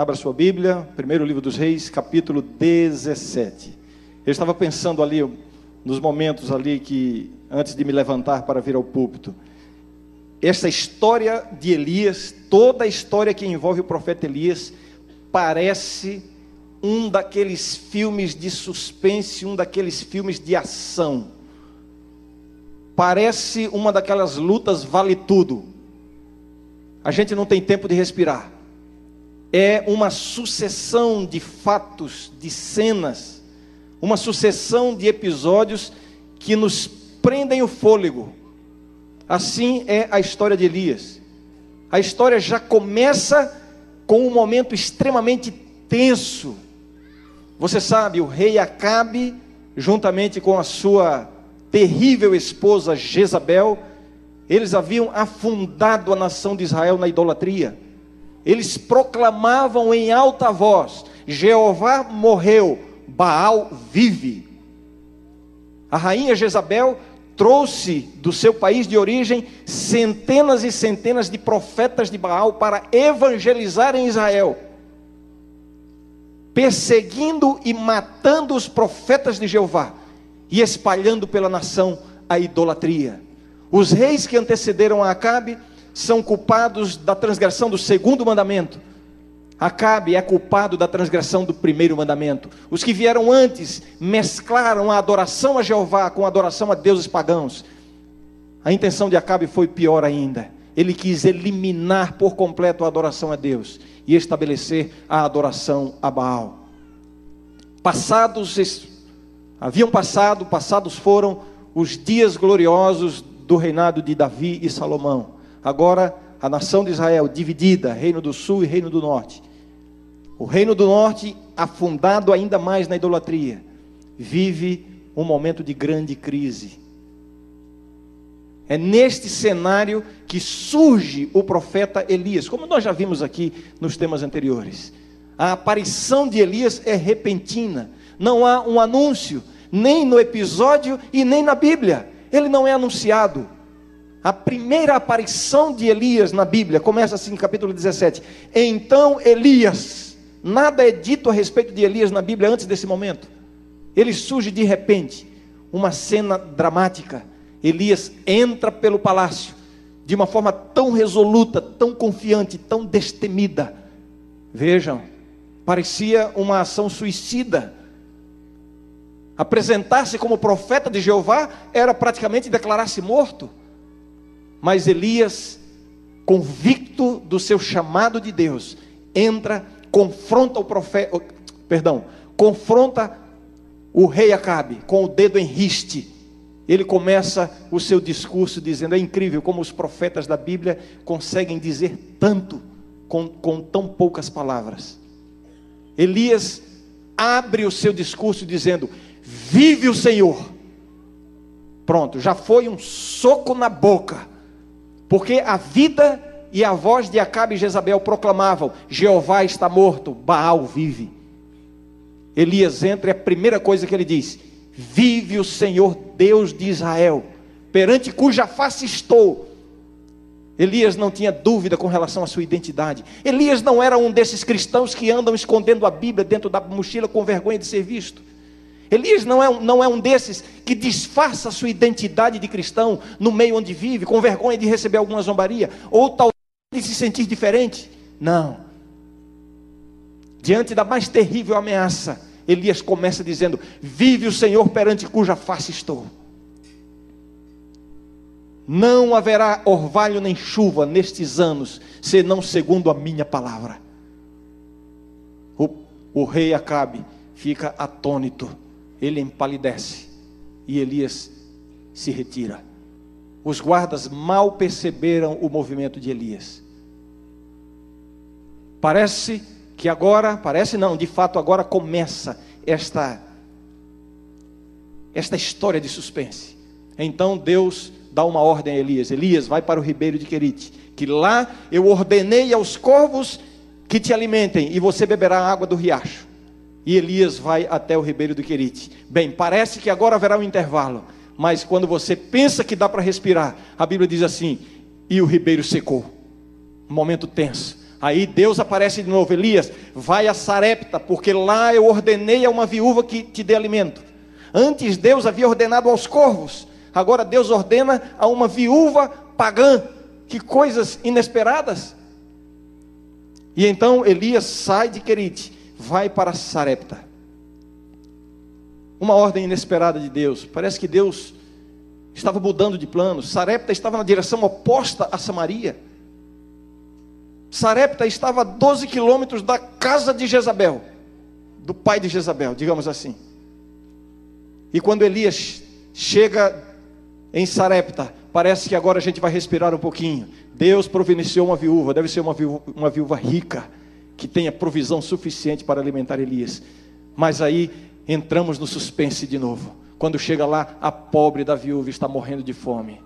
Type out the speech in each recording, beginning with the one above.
Abra sua Bíblia, primeiro livro dos Reis, capítulo 17. Eu estava pensando ali, nos momentos ali que, antes de me levantar para vir ao púlpito, essa história de Elias, toda a história que envolve o profeta Elias, parece um daqueles filmes de suspense, um daqueles filmes de ação. Parece uma daquelas lutas vale tudo. A gente não tem tempo de respirar. É uma sucessão de fatos, de cenas, uma sucessão de episódios que nos prendem o fôlego. Assim é a história de Elias. A história já começa com um momento extremamente tenso. Você sabe, o rei Acabe, juntamente com a sua terrível esposa Jezabel, eles haviam afundado a nação de Israel na idolatria. Eles proclamavam em alta voz: Jeová morreu, Baal vive. A rainha Jezabel trouxe do seu país de origem centenas e centenas de profetas de Baal para evangelizar em Israel, perseguindo e matando os profetas de Jeová e espalhando pela nação a idolatria. Os reis que antecederam a Acabe são culpados da transgressão do segundo mandamento. Acabe é culpado da transgressão do primeiro mandamento. Os que vieram antes mesclaram a adoração a Jeová com a adoração a deuses pagãos. A intenção de Acabe foi pior ainda. Ele quis eliminar por completo a adoração a Deus e estabelecer a adoração a Baal. Passados, haviam passado, passados foram os dias gloriosos do reinado de Davi e Salomão. Agora a nação de Israel dividida, reino do sul e reino do norte. O reino do norte, afundado ainda mais na idolatria, vive um momento de grande crise. É neste cenário que surge o profeta Elias, como nós já vimos aqui nos temas anteriores. A aparição de Elias é repentina, não há um anúncio, nem no episódio e nem na Bíblia. Ele não é anunciado. A primeira aparição de Elias na Bíblia começa assim, capítulo 17. Então Elias Nada é dito a respeito de Elias na Bíblia antes desse momento. Ele surge de repente, uma cena dramática. Elias entra pelo palácio de uma forma tão resoluta, tão confiante, tão destemida. Vejam, parecia uma ação suicida. Apresentar-se como profeta de Jeová era praticamente declarar-se morto. Mas Elias, convicto do seu chamado de Deus, entra confronta o profeta, perdão, confronta o rei Acabe com o dedo em riste. Ele começa o seu discurso dizendo: É incrível como os profetas da Bíblia conseguem dizer tanto com, com tão poucas palavras. Elias abre o seu discurso dizendo: Vive o Senhor. Pronto, já foi um soco na boca, porque a vida e a voz de Acabe e Jezabel proclamavam: Jeová está morto, Baal vive. Elias entra e a primeira coisa que ele diz: Vive o Senhor Deus de Israel, perante cuja face estou. Elias não tinha dúvida com relação à sua identidade. Elias não era um desses cristãos que andam escondendo a Bíblia dentro da mochila com vergonha de ser visto. Elias não é, não é um desses que disfarça a sua identidade de cristão no meio onde vive, com vergonha de receber alguma zombaria, ou tal de se sentir diferente. Não. Diante da mais terrível ameaça, Elias começa dizendo: Vive o Senhor perante cuja face estou. Não haverá orvalho nem chuva nestes anos, senão segundo a minha palavra. O, o rei Acabe fica atônito, ele empalidece e Elias se retira. Os guardas mal perceberam o movimento de Elias. Parece que agora, parece não, de fato agora começa esta esta história de suspense. Então Deus dá uma ordem a Elias: Elias, vai para o ribeiro de Querite, que lá eu ordenei aos corvos que te alimentem e você beberá a água do riacho. E Elias vai até o ribeiro do Querite. Bem, parece que agora haverá um intervalo mas quando você pensa que dá para respirar, a Bíblia diz assim: e o ribeiro secou. Um momento tenso. Aí Deus aparece de novo, Elias, vai a Sarepta, porque lá eu ordenei a uma viúva que te dê alimento. Antes Deus havia ordenado aos corvos, agora Deus ordena a uma viúva pagã. Que coisas inesperadas. E então Elias sai de Querite, vai para Sarepta. Uma ordem inesperada de Deus. Parece que Deus estava mudando de planos. Sarepta estava na direção oposta a Samaria. Sarepta estava a 12 quilômetros da casa de Jezabel, do pai de Jezabel, digamos assim. E quando Elias chega em Sarepta, parece que agora a gente vai respirar um pouquinho. Deus providenciou uma viúva, deve ser uma viúva, uma viúva rica, que tenha provisão suficiente para alimentar Elias. Mas aí entramos no suspense de novo. Quando chega lá, a pobre da viúva está morrendo de fome.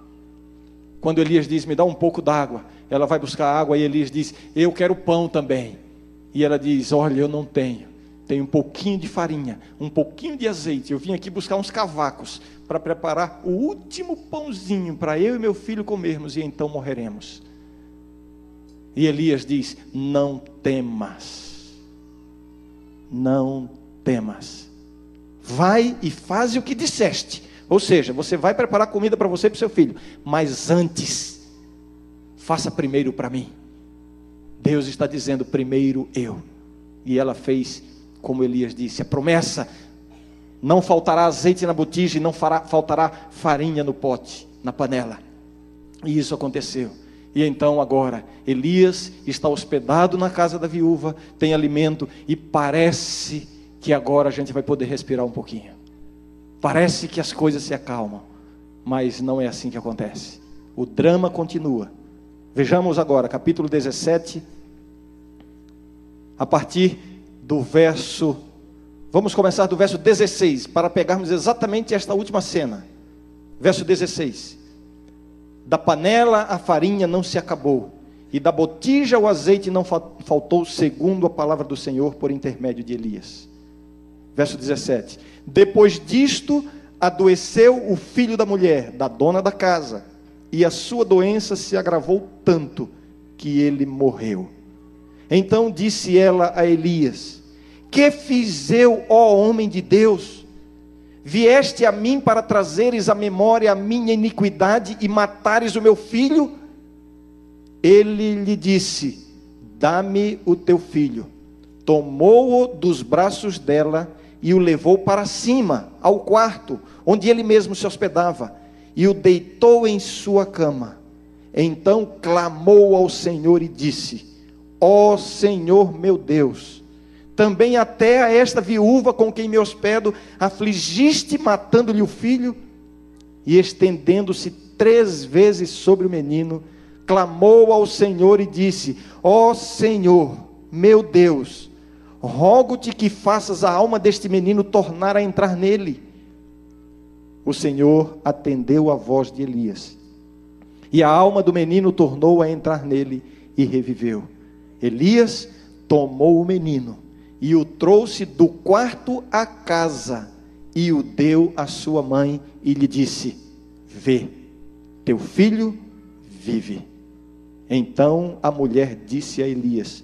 Quando Elias diz: Me dá um pouco d'água, ela vai buscar água e Elias diz: Eu quero pão também. E ela diz: Olha, eu não tenho. Tenho um pouquinho de farinha, um pouquinho de azeite. Eu vim aqui buscar uns cavacos para preparar o último pãozinho para eu e meu filho comermos e então morreremos. E Elias diz: Não temas, não temas. Vai e faz o que disseste. Ou seja, você vai preparar comida para você e para seu filho, mas antes, faça primeiro para mim. Deus está dizendo: primeiro eu. E ela fez como Elias disse: a promessa, não faltará azeite na botija e não fará, faltará farinha no pote, na panela. E isso aconteceu. E então agora, Elias está hospedado na casa da viúva, tem alimento e parece que agora a gente vai poder respirar um pouquinho. Parece que as coisas se acalmam, mas não é assim que acontece. O drama continua. Vejamos agora, capítulo 17, a partir do verso. Vamos começar do verso 16, para pegarmos exatamente esta última cena. Verso 16. Da panela a farinha não se acabou, e da botija o azeite não faltou, segundo a palavra do Senhor por intermédio de Elias. Verso 17: Depois disto, adoeceu o filho da mulher, da dona da casa, e a sua doença se agravou tanto que ele morreu. Então disse ela a Elias: Que fiz eu, ó homem de Deus? Vieste a mim para trazeres à memória a minha iniquidade e matares o meu filho? Ele lhe disse: Dá-me o teu filho. Tomou-o dos braços dela e o levou para cima, ao quarto, onde ele mesmo se hospedava, e o deitou em sua cama. Então clamou ao Senhor e disse: Ó Senhor meu Deus, também até a esta viúva com quem me hospedo afligiste, matando-lhe o filho, e estendendo-se três vezes sobre o menino, clamou ao Senhor e disse: Ó Senhor, meu Deus, rogo-te que faças a alma deste menino tornar a entrar nele. O Senhor atendeu a voz de Elias, e a alma do menino tornou a entrar nele e reviveu. Elias tomou o menino e o trouxe do quarto à casa e o deu à sua mãe e lhe disse: Vê, teu filho vive. Então a mulher disse a Elias: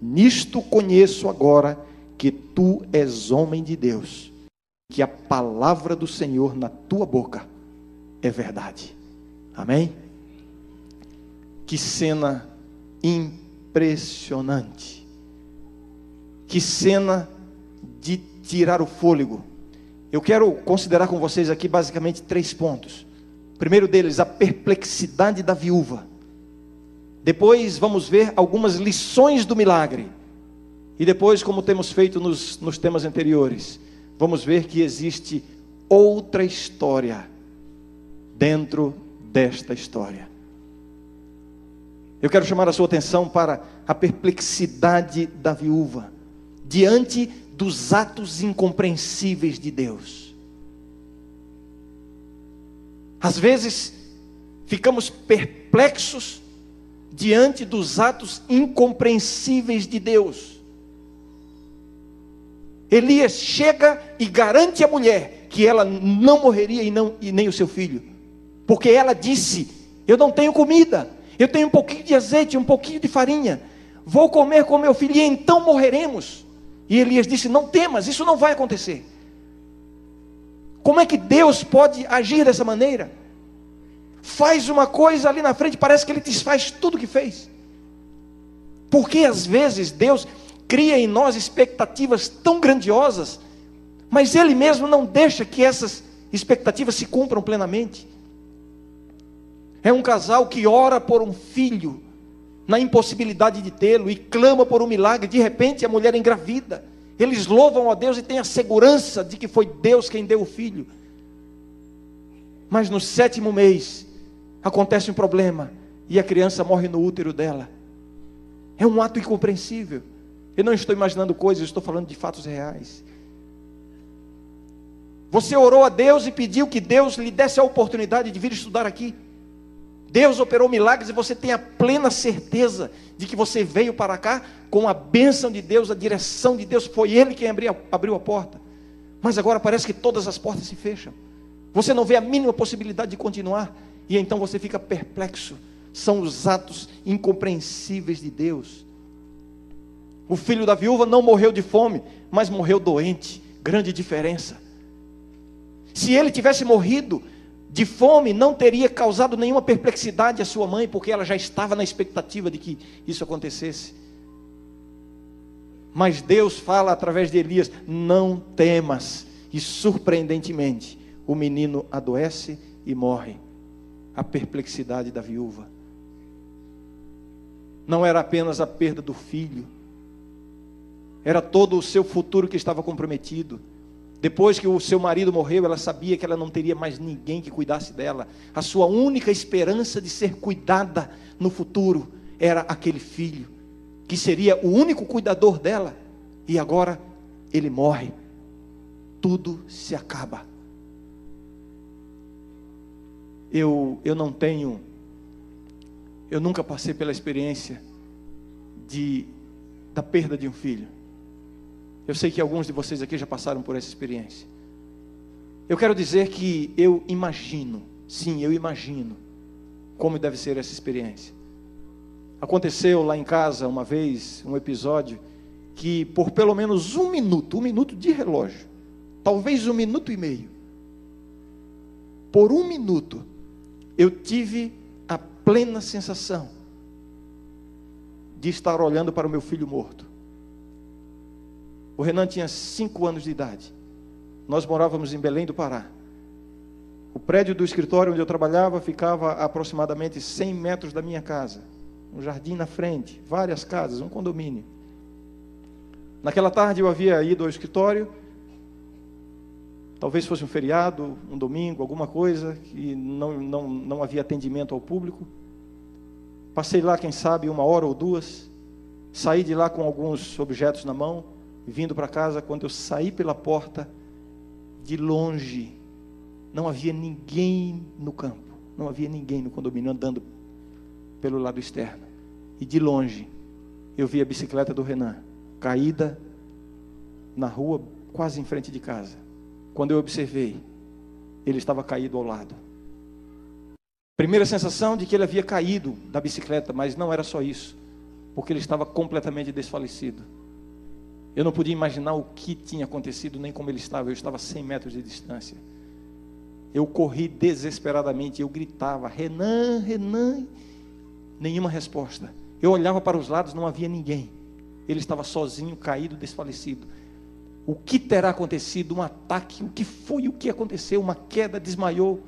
Nisto conheço agora que tu és homem de Deus, que a palavra do Senhor na tua boca é verdade. Amém? Que cena impressionante. Que cena de tirar o fôlego. Eu quero considerar com vocês aqui basicamente três pontos. O primeiro deles, a perplexidade da viúva. Depois vamos ver algumas lições do milagre. E depois, como temos feito nos, nos temas anteriores, vamos ver que existe outra história dentro desta história. Eu quero chamar a sua atenção para a perplexidade da viúva diante dos atos incompreensíveis de Deus. Às vezes, ficamos perplexos diante dos atos incompreensíveis de Deus. Elias chega e garante à mulher que ela não morreria e, não, e nem o seu filho, porque ela disse: Eu não tenho comida, eu tenho um pouquinho de azeite, um pouquinho de farinha. Vou comer com meu filho e então morreremos. E Elias disse: Não temas, isso não vai acontecer. Como é que Deus pode agir dessa maneira? Faz uma coisa ali na frente, parece que ele desfaz tudo que fez. Porque às vezes Deus cria em nós expectativas tão grandiosas, mas Ele mesmo não deixa que essas expectativas se cumpram plenamente. É um casal que ora por um filho, na impossibilidade de tê-lo, e clama por um milagre, de repente a mulher engravida. Eles louvam a Deus e têm a segurança de que foi Deus quem deu o filho. Mas no sétimo mês, acontece um problema, e a criança morre no útero dela. É um ato incompreensível. Eu não estou imaginando coisas, estou falando de fatos reais. Você orou a Deus e pediu que Deus lhe desse a oportunidade de vir estudar aqui. Deus operou milagres e você tem a plena certeza de que você veio para cá com a bênção de Deus, a direção de Deus, foi Ele quem abriu, abriu a porta. Mas agora parece que todas as portas se fecham. Você não vê a mínima possibilidade de continuar. E então você fica perplexo. São os atos incompreensíveis de Deus. O filho da viúva não morreu de fome, mas morreu doente. Grande diferença. Se ele tivesse morrido de fome, não teria causado nenhuma perplexidade à sua mãe, porque ela já estava na expectativa de que isso acontecesse. Mas Deus fala através de Elias: não temas. E surpreendentemente, o menino adoece e morre. A perplexidade da viúva. Não era apenas a perda do filho, era todo o seu futuro que estava comprometido. Depois que o seu marido morreu, ela sabia que ela não teria mais ninguém que cuidasse dela. A sua única esperança de ser cuidada no futuro era aquele filho, que seria o único cuidador dela. E agora ele morre. Tudo se acaba. Eu, eu não tenho, eu nunca passei pela experiência de, da perda de um filho. Eu sei que alguns de vocês aqui já passaram por essa experiência. Eu quero dizer que eu imagino, sim, eu imagino como deve ser essa experiência. Aconteceu lá em casa uma vez um episódio que por pelo menos um minuto, um minuto de relógio, talvez um minuto e meio, por um minuto, eu tive a plena sensação de estar olhando para o meu filho morto. O Renan tinha cinco anos de idade. Nós morávamos em Belém do Pará. O prédio do escritório onde eu trabalhava ficava a aproximadamente 100 metros da minha casa. Um jardim na frente, várias casas, um condomínio. Naquela tarde eu havia ido ao escritório, talvez fosse um feriado, um domingo, alguma coisa, que não, não, não havia atendimento ao público. Passei lá, quem sabe, uma hora ou duas, saí de lá com alguns objetos na mão vindo para casa, quando eu saí pela porta, de longe, não havia ninguém no campo, não havia ninguém no condomínio andando pelo lado externo. E de longe, eu vi a bicicleta do Renan caída na rua, quase em frente de casa. Quando eu observei, ele estava caído ao lado. Primeira sensação de que ele havia caído da bicicleta, mas não era só isso, porque ele estava completamente desfalecido. Eu não podia imaginar o que tinha acontecido, nem como ele estava. Eu estava a 100 metros de distância. Eu corri desesperadamente, eu gritava: Renan, Renan. Nenhuma resposta. Eu olhava para os lados, não havia ninguém. Ele estava sozinho, caído, desfalecido. O que terá acontecido? Um ataque? O que foi? O que aconteceu? Uma queda, desmaiou.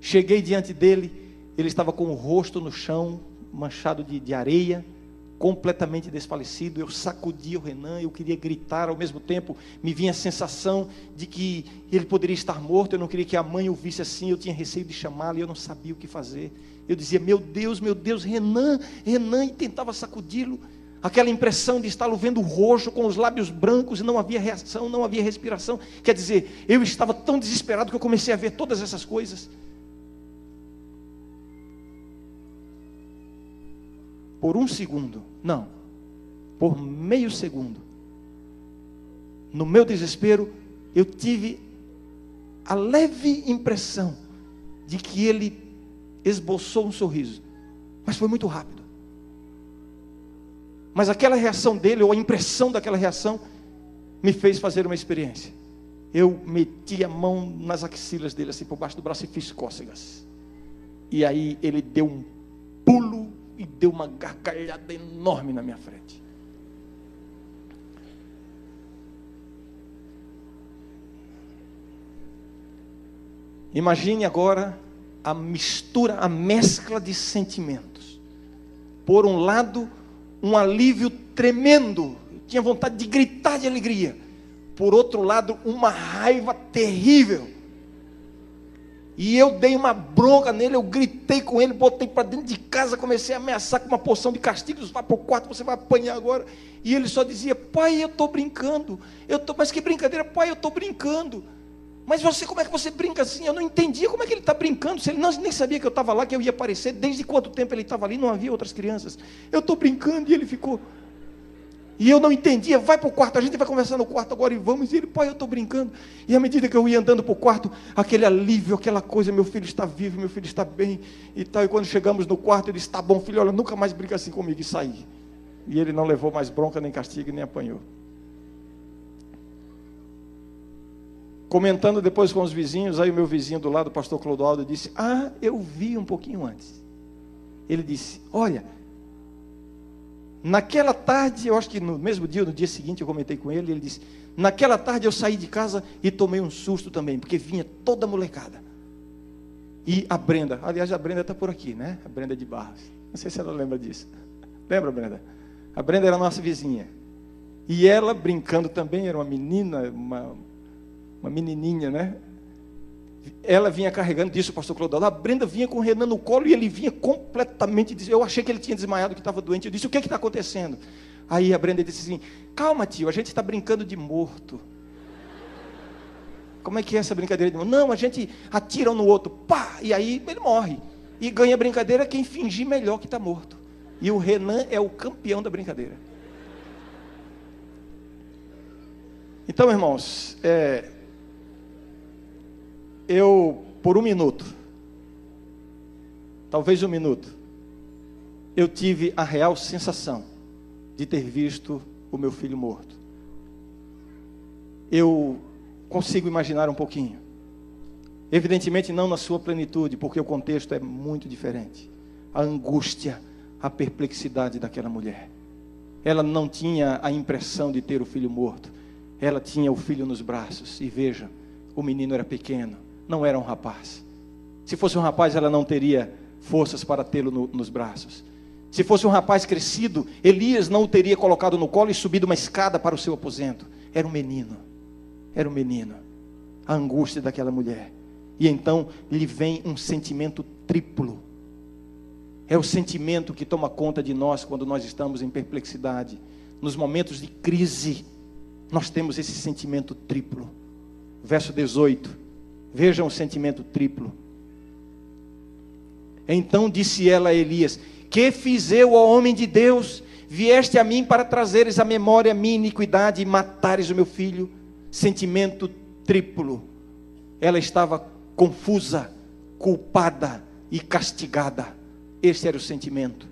Cheguei diante dele, ele estava com o rosto no chão, manchado de, de areia completamente desfalecido. Eu sacudia o Renan, eu queria gritar, ao mesmo tempo me vinha a sensação de que ele poderia estar morto. Eu não queria que a mãe o visse assim, eu tinha receio de chamá-lo e eu não sabia o que fazer. Eu dizia: Meu Deus, meu Deus, Renan, Renan, e tentava sacudi-lo. Aquela impressão de estar vendo roxo, com os lábios brancos, e não havia reação, não havia respiração. Quer dizer, eu estava tão desesperado que eu comecei a ver todas essas coisas. Por um segundo, não, por meio segundo, no meu desespero, eu tive a leve impressão de que ele esboçou um sorriso, mas foi muito rápido. Mas aquela reação dele, ou a impressão daquela reação, me fez fazer uma experiência. Eu meti a mão nas axilas dele, assim, por baixo do braço, e fiz cócegas. E aí ele deu um pulo e deu uma gargalhada enorme na minha frente. Imagine agora a mistura, a mescla de sentimentos. Por um lado, um alívio tremendo, eu tinha vontade de gritar de alegria. Por outro lado, uma raiva terrível. E eu dei uma bronca nele, eu gritei com ele, botei para dentro de casa, comecei a ameaçar com uma porção de castigos, vai para o quarto, você vai apanhar agora. E ele só dizia, pai, eu estou brincando. Eu tô, mas que brincadeira, pai, eu estou brincando. Mas você, como é que você brinca assim? Eu não entendia como é que ele está brincando. Se ele não, nem sabia que eu estava lá, que eu ia aparecer. Desde quanto tempo ele estava ali? Não havia outras crianças. Eu estou brincando e ele ficou. E eu não entendia. Vai para o quarto, a gente vai conversar no quarto agora e vamos. E ele, pai, eu estou brincando. E à medida que eu ia andando para o quarto, aquele alívio, aquela coisa, meu filho está vivo, meu filho está bem e tal. E quando chegamos no quarto, ele disse: Está bom, filho, olha, nunca mais brinca assim comigo. E saí. E ele não levou mais bronca, nem castigo, nem apanhou. Comentando depois com os vizinhos, aí o meu vizinho do lado, o pastor Clodoaldo, disse: Ah, eu vi um pouquinho antes. Ele disse: Olha, naquela tarde, eu acho que no mesmo dia, no dia seguinte, eu comentei com ele, ele disse: Naquela tarde eu saí de casa e tomei um susto também, porque vinha toda a molecada. E a Brenda, aliás, a Brenda está por aqui, né? A Brenda de Barros. Não sei se ela lembra disso. Lembra, Brenda? A Brenda era nossa vizinha. E ela brincando também, era uma menina, uma uma menininha, né? Ela vinha carregando, disse o pastor Clodoaldo, a Brenda vinha com o Renan no colo e ele vinha completamente, eu achei que ele tinha desmaiado, que estava doente, eu disse, o que é está acontecendo? Aí a Brenda disse assim, calma tio, a gente está brincando de morto. Como é que é essa brincadeira de morto? Não, a gente atira um no outro, pá, e aí ele morre. E ganha brincadeira quem fingir melhor que está morto. E o Renan é o campeão da brincadeira. Então, irmãos, é, eu, por um minuto, talvez um minuto, eu tive a real sensação de ter visto o meu filho morto. Eu consigo imaginar um pouquinho. Evidentemente, não na sua plenitude, porque o contexto é muito diferente. A angústia, a perplexidade daquela mulher. Ela não tinha a impressão de ter o filho morto. Ela tinha o filho nos braços. E veja, o menino era pequeno não era um rapaz. Se fosse um rapaz, ela não teria forças para tê-lo no, nos braços. Se fosse um rapaz crescido, Elias não o teria colocado no colo e subido uma escada para o seu aposento. Era um menino. Era um menino. A angústia daquela mulher. E então lhe vem um sentimento triplo. É o sentimento que toma conta de nós quando nós estamos em perplexidade. Nos momentos de crise, nós temos esse sentimento triplo. Verso 18. Vejam o sentimento triplo. Então disse ela a Elias: Que fiz eu, ó homem de Deus? Vieste a mim para trazeres à memória minha iniquidade e matares o meu filho. Sentimento triplo. Ela estava confusa, culpada e castigada. Este era o sentimento.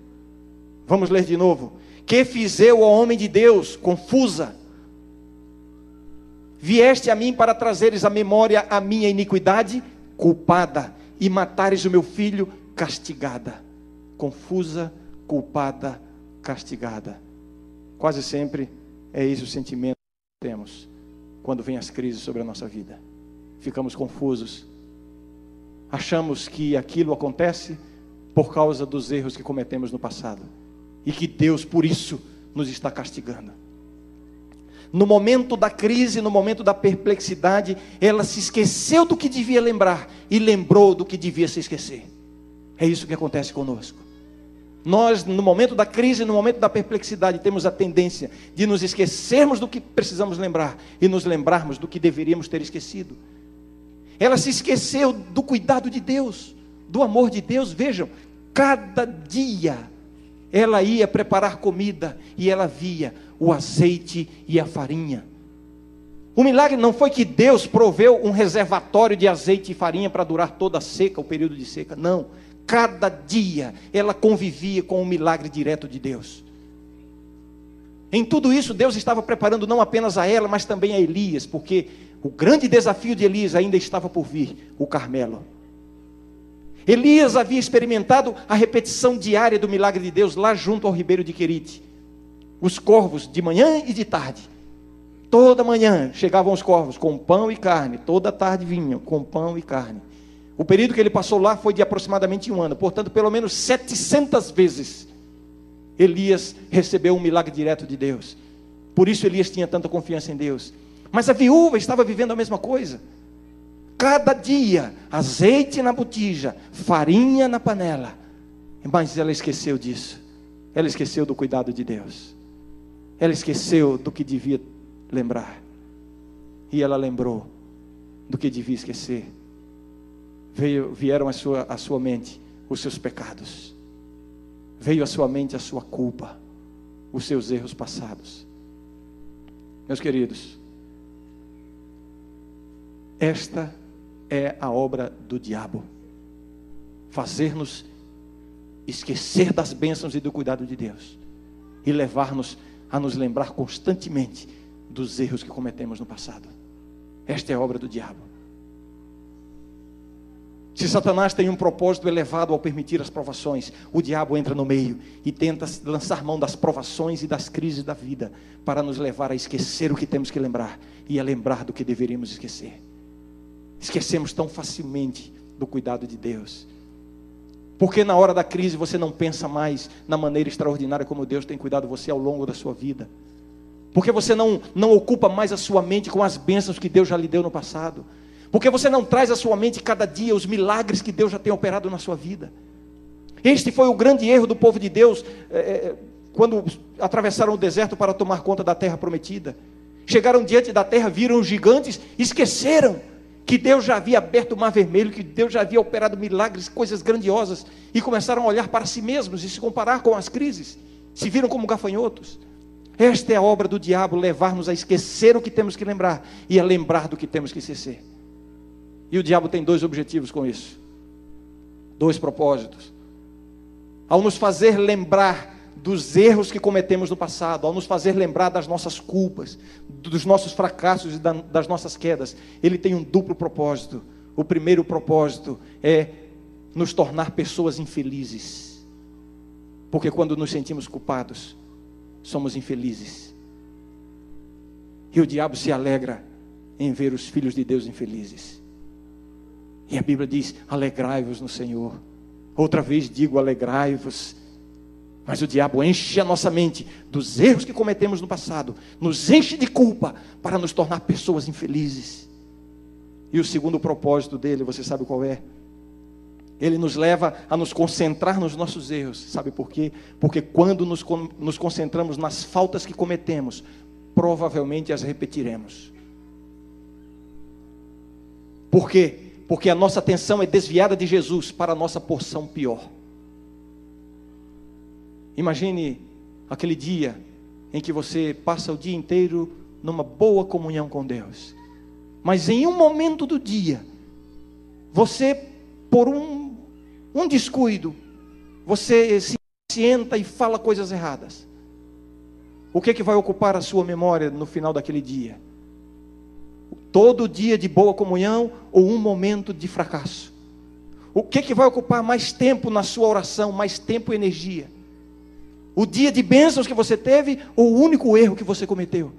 Vamos ler de novo. Que fiz eu, ó homem de Deus? Confusa, Vieste a mim para trazeres à memória a minha iniquidade, culpada, e matares o meu filho, castigada. Confusa, culpada, castigada. Quase sempre é esse o sentimento que temos quando vem as crises sobre a nossa vida. Ficamos confusos. Achamos que aquilo acontece por causa dos erros que cometemos no passado e que Deus, por isso, nos está castigando no momento da crise, no momento da perplexidade, ela se esqueceu do que devia lembrar e lembrou do que devia se esquecer. É isso que acontece conosco. Nós, no momento da crise, no momento da perplexidade, temos a tendência de nos esquecermos do que precisamos lembrar e nos lembrarmos do que deveríamos ter esquecido. Ela se esqueceu do cuidado de Deus, do amor de Deus. Vejam, cada dia ela ia preparar comida e ela via o azeite e a farinha. O milagre não foi que Deus proveu um reservatório de azeite e farinha para durar toda a seca, o período de seca. Não. Cada dia ela convivia com o milagre direto de Deus. Em tudo isso, Deus estava preparando não apenas a ela, mas também a Elias, porque o grande desafio de Elias ainda estava por vir o Carmelo. Elias havia experimentado a repetição diária do milagre de Deus lá junto ao ribeiro de Querite. Os corvos de manhã e de tarde. Toda manhã chegavam os corvos com pão e carne, toda tarde vinham com pão e carne. O período que ele passou lá foi de aproximadamente um ano, portanto, pelo menos 700 vezes Elias recebeu um milagre direto de Deus. Por isso Elias tinha tanta confiança em Deus. Mas a viúva estava vivendo a mesma coisa. Cada dia, azeite na botija, farinha na panela. Mas ela esqueceu disso. Ela esqueceu do cuidado de Deus. Ela esqueceu do que devia lembrar. E ela lembrou do que devia esquecer. Veio, vieram à sua, à sua mente os seus pecados. Veio à sua mente a sua culpa, os seus erros passados. Meus queridos, esta é a obra do diabo. Fazer-nos esquecer das bênçãos e do cuidado de Deus e levar-nos a nos lembrar constantemente dos erros que cometemos no passado. Esta é a obra do diabo. Se Satanás tem um propósito elevado ao permitir as provações, o diabo entra no meio e tenta lançar mão das provações e das crises da vida para nos levar a esquecer o que temos que lembrar e a lembrar do que deveríamos esquecer. Esquecemos tão facilmente do cuidado de Deus. Porque na hora da crise você não pensa mais na maneira extraordinária como Deus tem cuidado você ao longo da sua vida. Porque você não, não ocupa mais a sua mente com as bênçãos que Deus já lhe deu no passado. Porque você não traz à sua mente cada dia os milagres que Deus já tem operado na sua vida. Este foi o grande erro do povo de Deus é, quando atravessaram o deserto para tomar conta da terra prometida. Chegaram diante da terra, viram os gigantes, esqueceram que Deus já havia aberto o mar vermelho, que Deus já havia operado milagres, coisas grandiosas, e começaram a olhar para si mesmos e se comparar com as crises. Se viram como gafanhotos. Esta é a obra do diabo, levar-nos a esquecer o que temos que lembrar e a lembrar do que temos que esquecer. E o diabo tem dois objetivos com isso. Dois propósitos. Ao nos fazer lembrar dos erros que cometemos no passado, ao nos fazer lembrar das nossas culpas, dos nossos fracassos e das nossas quedas, ele tem um duplo propósito. O primeiro propósito é nos tornar pessoas infelizes. Porque quando nos sentimos culpados, somos infelizes. E o diabo se alegra em ver os filhos de Deus infelizes. E a Bíblia diz: alegrai-vos no Senhor. Outra vez digo: alegrai-vos. Mas o diabo enche a nossa mente dos erros que cometemos no passado, nos enche de culpa para nos tornar pessoas infelizes. E o segundo propósito dele, você sabe qual é? Ele nos leva a nos concentrar nos nossos erros. Sabe por quê? Porque quando nos, nos concentramos nas faltas que cometemos, provavelmente as repetiremos. Por quê? Porque a nossa atenção é desviada de Jesus para a nossa porção pior. Imagine aquele dia em que você passa o dia inteiro numa boa comunhão com Deus, mas em um momento do dia, você, por um um descuido, você se senta e fala coisas erradas. O que, é que vai ocupar a sua memória no final daquele dia? Todo dia de boa comunhão ou um momento de fracasso? O que, é que vai ocupar mais tempo na sua oração, mais tempo e energia? O dia de bênçãos que você teve ou o único erro que você cometeu?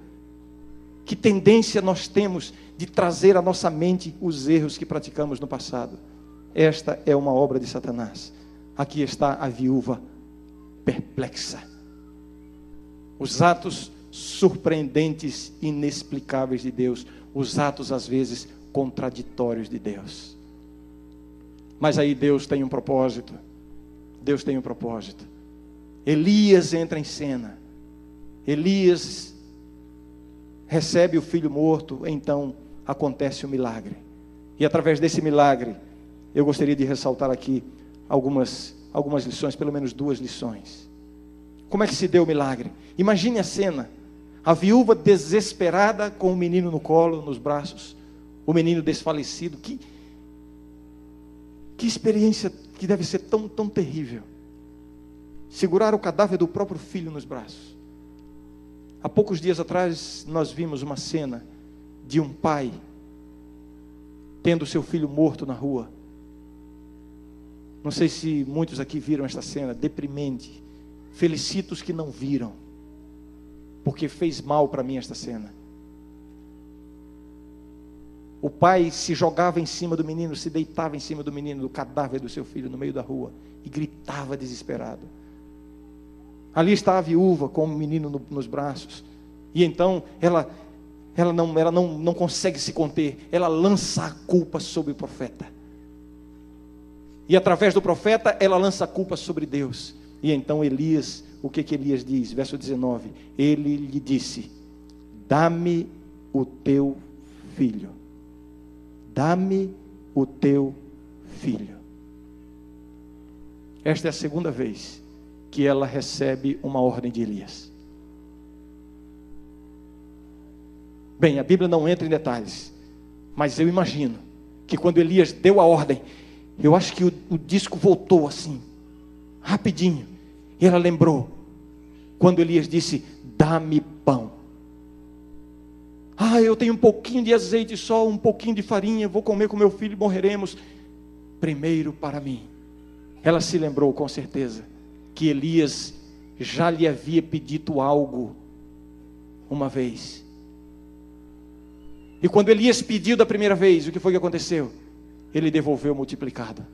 Que tendência nós temos de trazer à nossa mente os erros que praticamos no passado? Esta é uma obra de Satanás. Aqui está a viúva perplexa. Os atos surpreendentes, inexplicáveis de Deus, os atos às vezes contraditórios de Deus. Mas aí Deus tem um propósito. Deus tem um propósito. Elias entra em cena. Elias recebe o filho morto, então acontece o milagre. E através desse milagre, eu gostaria de ressaltar aqui algumas, algumas lições, pelo menos duas lições. Como é que se deu o milagre? Imagine a cena: a viúva desesperada com o menino no colo, nos braços, o menino desfalecido. Que, que experiência que deve ser tão, tão terrível. Segurar o cadáver do próprio filho nos braços. Há poucos dias atrás nós vimos uma cena de um pai tendo seu filho morto na rua. Não sei se muitos aqui viram esta cena, deprimente. Felicito os que não viram, porque fez mal para mim esta cena. O pai se jogava em cima do menino, se deitava em cima do menino, do cadáver do seu filho no meio da rua e gritava desesperado. Ali está a viúva com o menino no, nos braços. E então ela ela não, ela não, não consegue se conter, ela lança a culpa sobre o profeta. E através do profeta, ela lança a culpa sobre Deus. E então Elias, o que que Elias diz? Verso 19: Ele lhe disse: Dá-me o teu filho. Dá-me o teu filho. Esta é a segunda vez que ela recebe uma ordem de Elias. Bem, a Bíblia não entra em detalhes, mas eu imagino que quando Elias deu a ordem, eu acho que o, o disco voltou assim, rapidinho, e ela lembrou, quando Elias disse: Dá-me pão. Ah, eu tenho um pouquinho de azeite só, um pouquinho de farinha, vou comer com meu filho e morreremos. Primeiro para mim. Ela se lembrou com certeza que Elias já lhe havia pedido algo uma vez. E quando Elias pediu da primeira vez, o que foi que aconteceu? Ele devolveu multiplicado.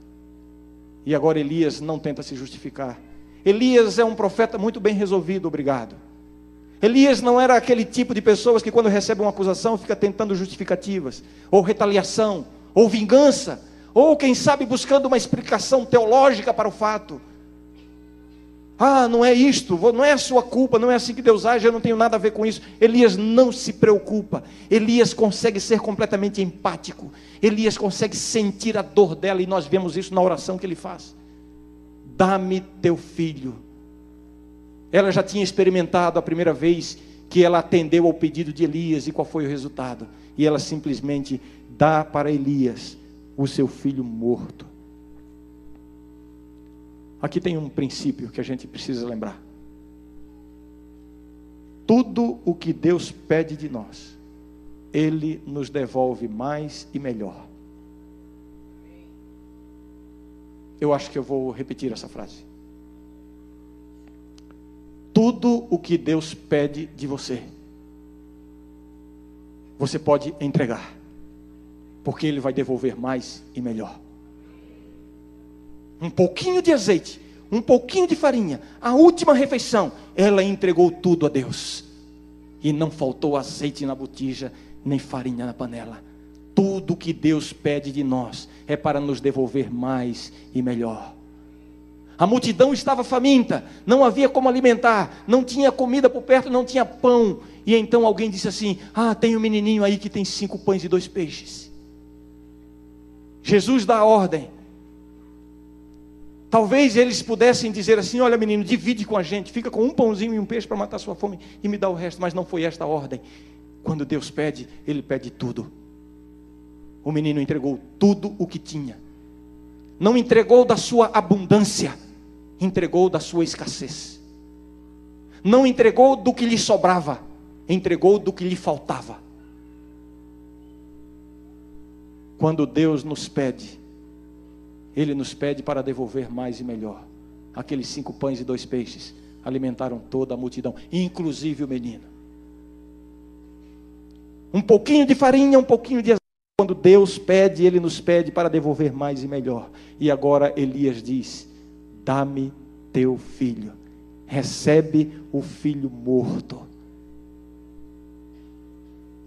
E agora Elias não tenta se justificar. Elias é um profeta muito bem resolvido, obrigado. Elias não era aquele tipo de pessoas que, quando recebe uma acusação, fica tentando justificativas, ou retaliação, ou vingança, ou quem sabe buscando uma explicação teológica para o fato. Ah, não é isto, não é a sua culpa, não é assim que Deus age, eu não tenho nada a ver com isso. Elias não se preocupa, Elias consegue ser completamente empático, Elias consegue sentir a dor dela, e nós vemos isso na oração que ele faz. Dá-me teu filho. Ela já tinha experimentado a primeira vez que ela atendeu ao pedido de Elias, e qual foi o resultado? E ela simplesmente dá para Elias o seu filho morto. Aqui tem um princípio que a gente precisa lembrar. Tudo o que Deus pede de nós, Ele nos devolve mais e melhor. Eu acho que eu vou repetir essa frase. Tudo o que Deus pede de você, você pode entregar, porque Ele vai devolver mais e melhor um pouquinho de azeite, um pouquinho de farinha, a última refeição, ela entregou tudo a Deus. E não faltou azeite na botija, nem farinha na panela. Tudo que Deus pede de nós é para nos devolver mais e melhor. A multidão estava faminta, não havia como alimentar, não tinha comida por perto, não tinha pão. E então alguém disse assim: Ah, tem um menininho aí que tem cinco pães e dois peixes. Jesus dá a ordem: Talvez eles pudessem dizer assim: Olha, menino, divide com a gente, fica com um pãozinho e um peixe para matar sua fome e me dá o resto. Mas não foi esta a ordem. Quando Deus pede, Ele pede tudo. O menino entregou tudo o que tinha, não entregou da sua abundância, entregou da sua escassez, não entregou do que lhe sobrava, entregou do que lhe faltava. Quando Deus nos pede, ele nos pede para devolver mais e melhor. Aqueles cinco pães e dois peixes alimentaram toda a multidão, inclusive o menino. Um pouquinho de farinha, um pouquinho de azeite. Quando Deus pede, Ele nos pede para devolver mais e melhor. E agora Elias diz: Dá-me teu filho. Recebe o filho morto.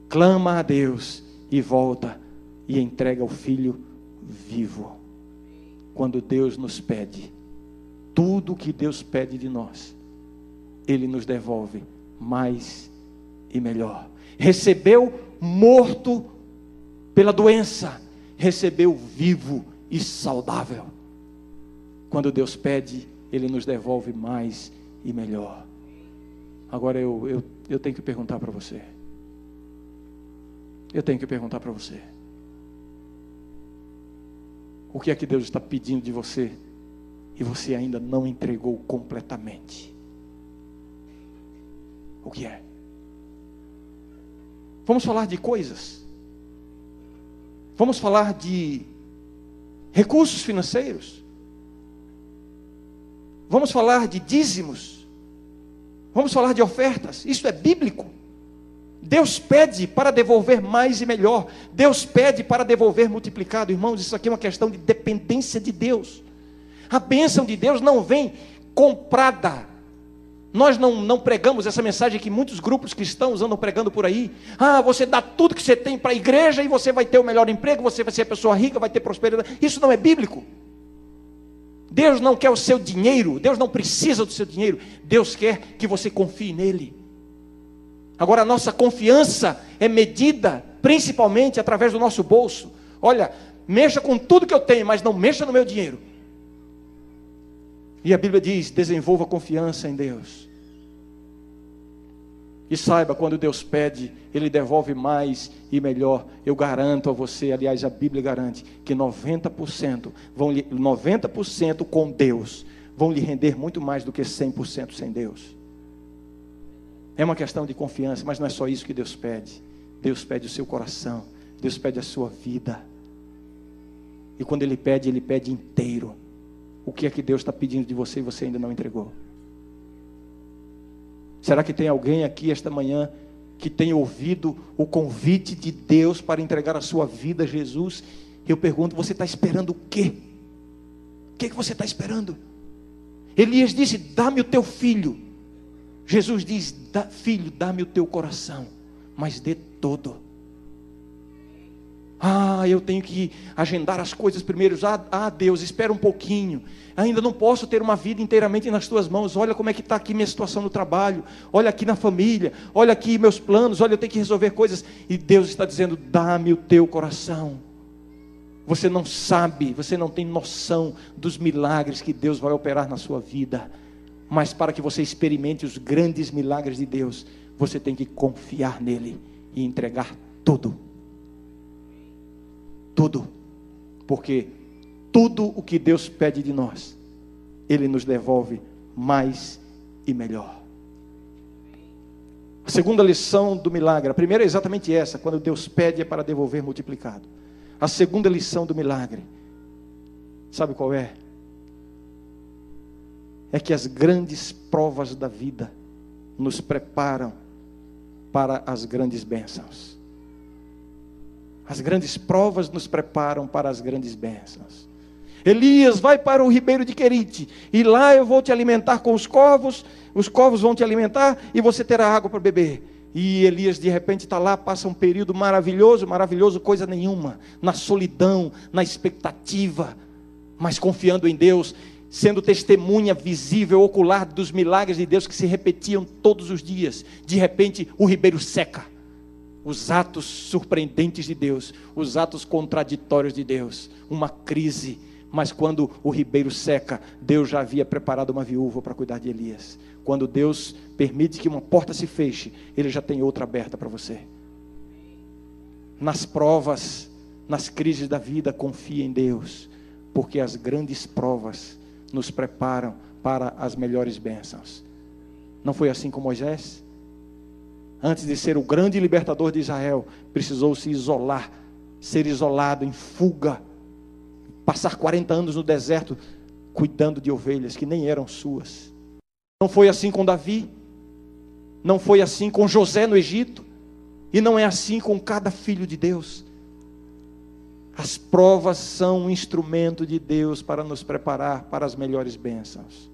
Clama a Deus e volta e entrega o filho vivo quando Deus nos pede, tudo que Deus pede de nós, Ele nos devolve mais e melhor. Recebeu morto pela doença, recebeu vivo e saudável. Quando Deus pede, Ele nos devolve mais e melhor. Agora eu, eu, eu tenho que perguntar para você. Eu tenho que perguntar para você. O que é que Deus está pedindo de você e você ainda não entregou completamente? O que é? Vamos falar de coisas. Vamos falar de recursos financeiros. Vamos falar de dízimos. Vamos falar de ofertas. Isso é bíblico. Deus pede para devolver mais e melhor. Deus pede para devolver multiplicado. Irmãos, isso aqui é uma questão de dependência de Deus. A bênção de Deus não vem comprada. Nós não, não pregamos essa mensagem que muitos grupos cristãos andam pregando por aí. Ah, você dá tudo que você tem para a igreja e você vai ter o melhor emprego, você vai ser pessoa rica, vai ter prosperidade. Isso não é bíblico. Deus não quer o seu dinheiro, Deus não precisa do seu dinheiro. Deus quer que você confie nele. Agora, a nossa confiança é medida principalmente através do nosso bolso. Olha, mexa com tudo que eu tenho, mas não mexa no meu dinheiro. E a Bíblia diz: desenvolva confiança em Deus. E saiba, quando Deus pede, Ele devolve mais e melhor. Eu garanto a você, aliás, a Bíblia garante, que 90%, vão, 90% com Deus vão lhe render muito mais do que 100% sem Deus. É uma questão de confiança, mas não é só isso que Deus pede. Deus pede o seu coração, Deus pede a sua vida. E quando Ele pede, Ele pede inteiro. O que é que Deus está pedindo de você e você ainda não entregou? Será que tem alguém aqui esta manhã que tem ouvido o convite de Deus para entregar a sua vida a Jesus? Eu pergunto, você está esperando o quê? O que, é que você está esperando? Elias disse: Dá-me o teu filho. Jesus diz: Filho, dá-me o teu coração, mas dê todo. Ah, eu tenho que agendar as coisas primeiro. Ah, ah, Deus, espera um pouquinho. Ainda não posso ter uma vida inteiramente nas tuas mãos. Olha como é que está aqui minha situação no trabalho. Olha aqui na família. Olha aqui meus planos. Olha, eu tenho que resolver coisas. E Deus está dizendo: dá-me o teu coração. Você não sabe, você não tem noção dos milagres que Deus vai operar na sua vida. Mas para que você experimente os grandes milagres de Deus, você tem que confiar nele e entregar tudo. Tudo. Porque tudo o que Deus pede de nós, Ele nos devolve mais e melhor. A segunda lição do milagre, a primeira é exatamente essa: quando Deus pede é para devolver multiplicado. A segunda lição do milagre, sabe qual é? É que as grandes provas da vida nos preparam para as grandes bênçãos. As grandes provas nos preparam para as grandes bênçãos. Elias, vai para o ribeiro de Querite, e lá eu vou te alimentar com os corvos, os corvos vão te alimentar e você terá água para beber. E Elias de repente está lá, passa um período maravilhoso, maravilhoso, coisa nenhuma, na solidão, na expectativa, mas confiando em Deus sendo testemunha visível, ocular dos milagres de Deus que se repetiam todos os dias. De repente, o ribeiro seca. Os atos surpreendentes de Deus, os atos contraditórios de Deus, uma crise. Mas quando o ribeiro seca, Deus já havia preparado uma viúva para cuidar de Elias. Quando Deus permite que uma porta se feche, Ele já tem outra aberta para você. Nas provas, nas crises da vida, confie em Deus, porque as grandes provas nos preparam para as melhores bênçãos. Não foi assim com Moisés? Antes de ser o grande libertador de Israel, precisou se isolar, ser isolado em fuga, passar 40 anos no deserto cuidando de ovelhas que nem eram suas. Não foi assim com Davi, não foi assim com José no Egito, e não é assim com cada filho de Deus. As provas são um instrumento de Deus para nos preparar para as melhores bênçãos.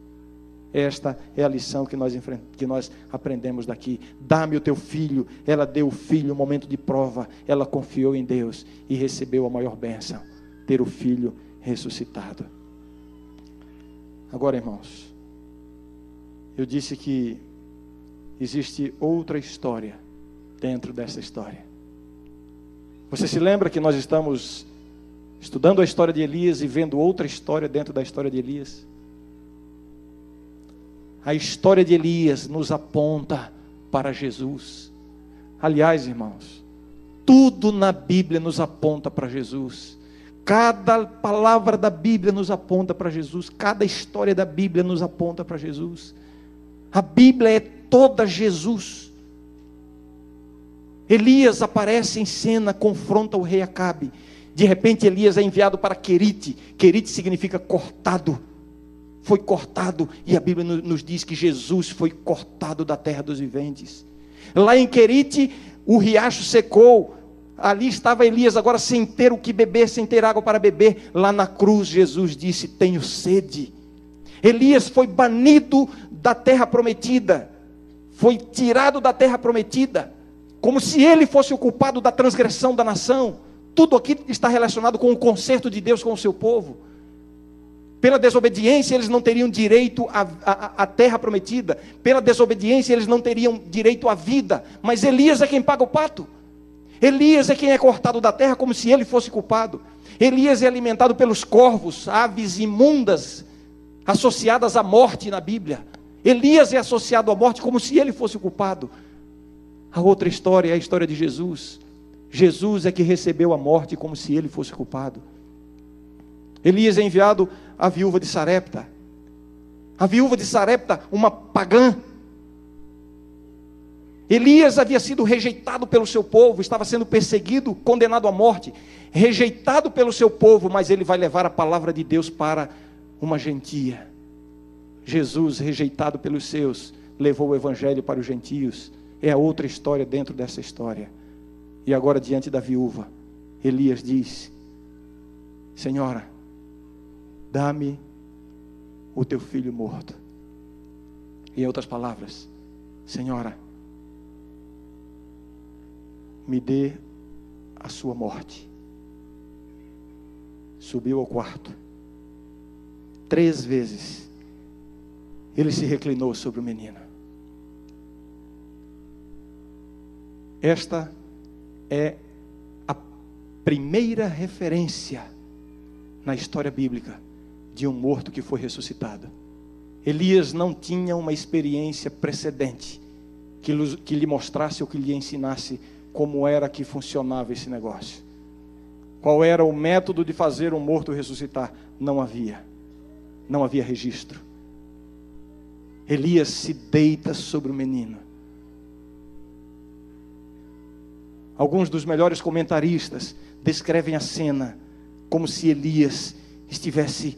Esta é a lição que nós, que nós aprendemos daqui. Dá-me o teu filho. Ela deu o filho no momento de prova. Ela confiou em Deus e recebeu a maior bênção: ter o filho ressuscitado. Agora, irmãos, eu disse que existe outra história dentro dessa história. Você se lembra que nós estamos estudando a história de Elias e vendo outra história dentro da história de Elias. A história de Elias nos aponta para Jesus. Aliás, irmãos, tudo na Bíblia nos aponta para Jesus. Cada palavra da Bíblia nos aponta para Jesus. Cada história da Bíblia nos aponta para Jesus. A Bíblia é toda Jesus. Elias aparece em cena, confronta o rei Acabe. De repente, Elias é enviado para Querite. Querite significa cortado. Foi cortado, e a Bíblia nos diz que Jesus foi cortado da terra dos viventes. Lá em Querite, o riacho secou. Ali estava Elias, agora sem ter o que beber, sem ter água para beber. Lá na cruz, Jesus disse: Tenho sede. Elias foi banido da terra prometida, foi tirado da terra prometida, como se ele fosse o culpado da transgressão da nação. Tudo aqui está relacionado com o conserto de Deus com o seu povo. Pela desobediência, eles não teriam direito à, à, à, terra prometida. Pela desobediência, eles não teriam direito à vida. Mas Elias é quem paga o pato. Elias é quem é cortado da terra como se ele fosse culpado. Elias é alimentado pelos corvos, aves imundas, associadas à morte na Bíblia. Elias é associado à morte como se ele fosse o culpado. A outra história é a história de Jesus. Jesus é que recebeu a morte como se ele fosse culpado. Elias é enviado à viúva de Sarepta. A viúva de Sarepta, uma pagã. Elias havia sido rejeitado pelo seu povo, estava sendo perseguido, condenado à morte, rejeitado pelo seu povo, mas ele vai levar a palavra de Deus para uma gentia. Jesus, rejeitado pelos seus, levou o evangelho para os gentios. É a outra história dentro dessa história. E agora, diante da viúva, Elias diz: Senhora, dá-me o teu filho morto. Em outras palavras, Senhora, me dê a sua morte. Subiu ao quarto. Três vezes ele se reclinou sobre o menino. Esta é a primeira referência na história bíblica de um morto que foi ressuscitado. Elias não tinha uma experiência precedente que, lhe mostrasse ou que lhe ensinasse como era que funcionava esse negócio. Qual era o método de fazer um morto ressuscitar? Não havia. Não havia registro. Elias se deita sobre o menino. Alguns dos melhores comentaristas descrevem a cena como se Elias estivesse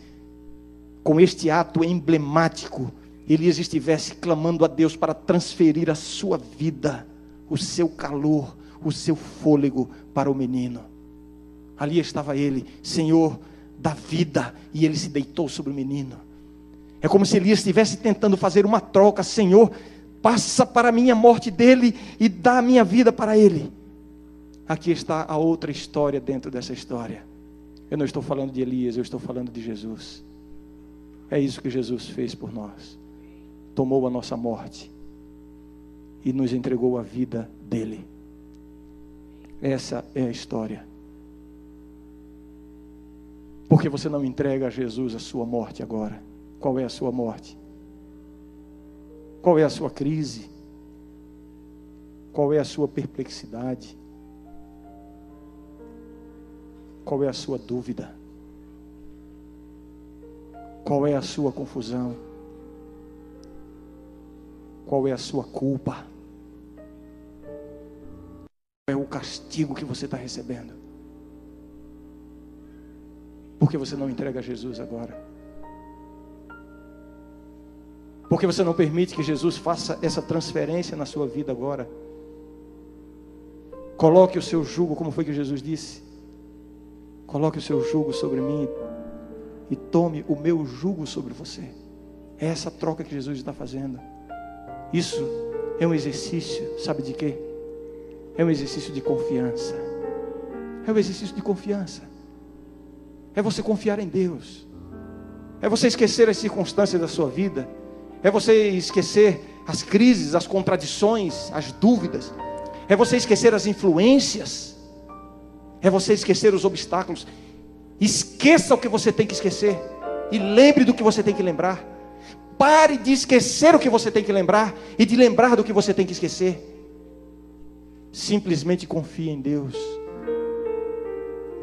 com este ato emblemático, Elias estivesse clamando a Deus para transferir a sua vida, o seu calor, o seu fôlego para o menino. Ali estava ele, Senhor da vida, e ele se deitou sobre o menino. É como se Elias estivesse tentando fazer uma troca, Senhor, passa para mim a morte dele e dá a minha vida para ele. Aqui está a outra história dentro dessa história. Eu não estou falando de Elias, eu estou falando de Jesus. É isso que Jesus fez por nós. Tomou a nossa morte e nos entregou a vida dele. Essa é a história. Por que você não entrega a Jesus a sua morte agora? Qual é a sua morte? Qual é a sua crise? Qual é a sua perplexidade? Qual é a sua dúvida? Qual é a sua confusão? Qual é a sua culpa? Qual é o castigo que você está recebendo? Por que você não entrega a Jesus agora? Por que você não permite que Jesus faça essa transferência na sua vida agora? Coloque o seu jugo, como foi que Jesus disse? Coloque o seu jugo sobre mim e tome o meu jugo sobre você. É essa troca que Jesus está fazendo. Isso é um exercício, sabe de quê? É um exercício de confiança. É um exercício de confiança. É você confiar em Deus. É você esquecer as circunstâncias da sua vida. É você esquecer as crises, as contradições, as dúvidas. É você esquecer as influências. É você esquecer os obstáculos Esqueça o que você tem que esquecer. E lembre do que você tem que lembrar. Pare de esquecer o que você tem que lembrar. E de lembrar do que você tem que esquecer. Simplesmente confie em Deus.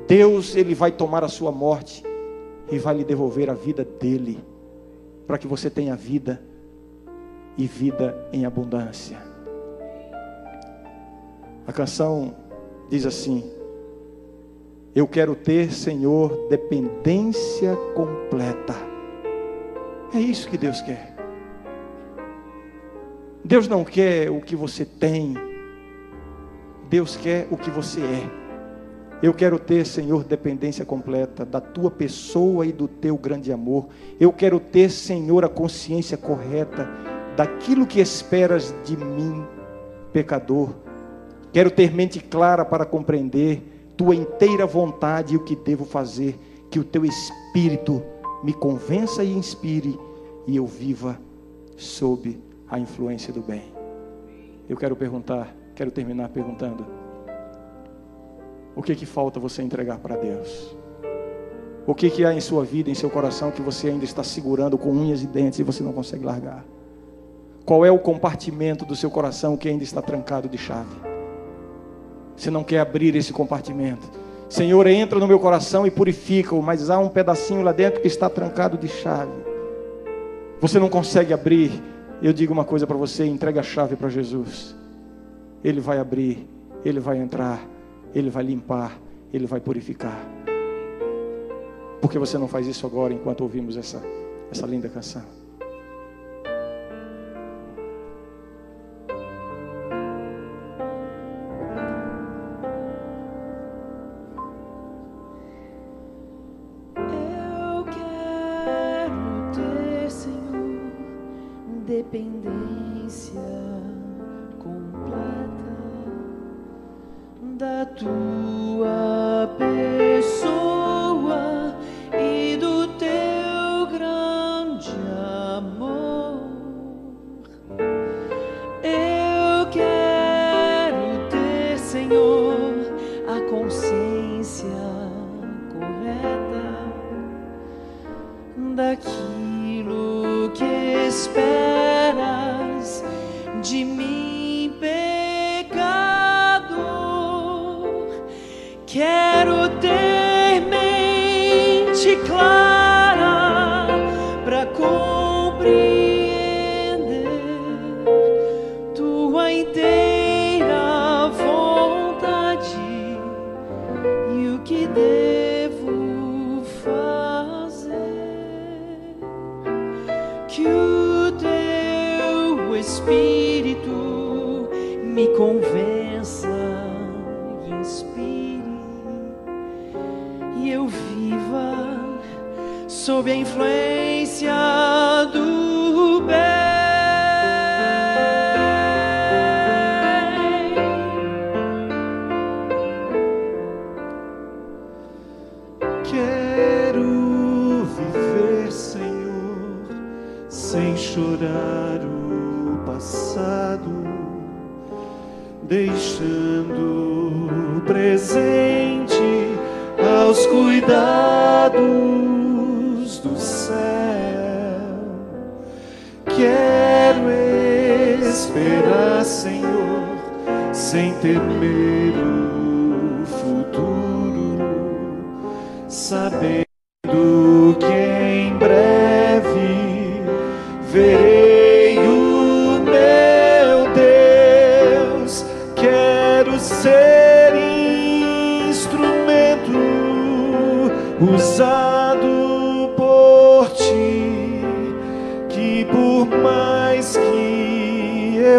Deus, Ele vai tomar a sua morte e vai lhe devolver a vida dele, para que você tenha vida e vida em abundância. A canção diz assim: Eu quero ter, Senhor, dependência completa. É isso que Deus quer. Deus não quer o que você tem, Deus quer o que você é. Eu quero ter, Senhor, dependência completa da tua pessoa e do teu grande amor. Eu quero ter, Senhor, a consciência correta daquilo que esperas de mim, pecador. Quero ter mente clara para compreender tua inteira vontade e o que devo fazer, que o teu espírito me convença e inspire e eu viva sob a influência do bem. Eu quero perguntar, quero terminar perguntando: o que que falta você entregar para Deus? O que que há em sua vida, em seu coração que você ainda está segurando com unhas e dentes e você não consegue largar? Qual é o compartimento do seu coração que ainda está trancado de chave? Você não quer abrir esse compartimento. Senhor, entra no meu coração e purifica-o, mas há um pedacinho lá dentro que está trancado de chave. Você não consegue abrir. Eu digo uma coisa para você: entrega a chave para Jesus. Ele vai abrir, ele vai entrar, ele vai limpar, ele vai purificar. Por que você não faz isso agora enquanto ouvimos essa, essa linda canção?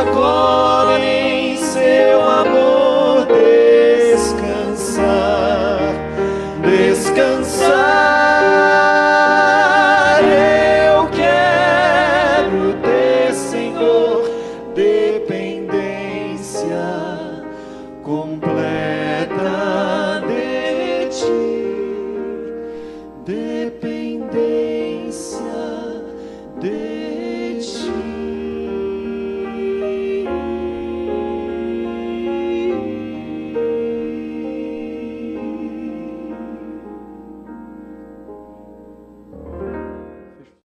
agora em seu amor.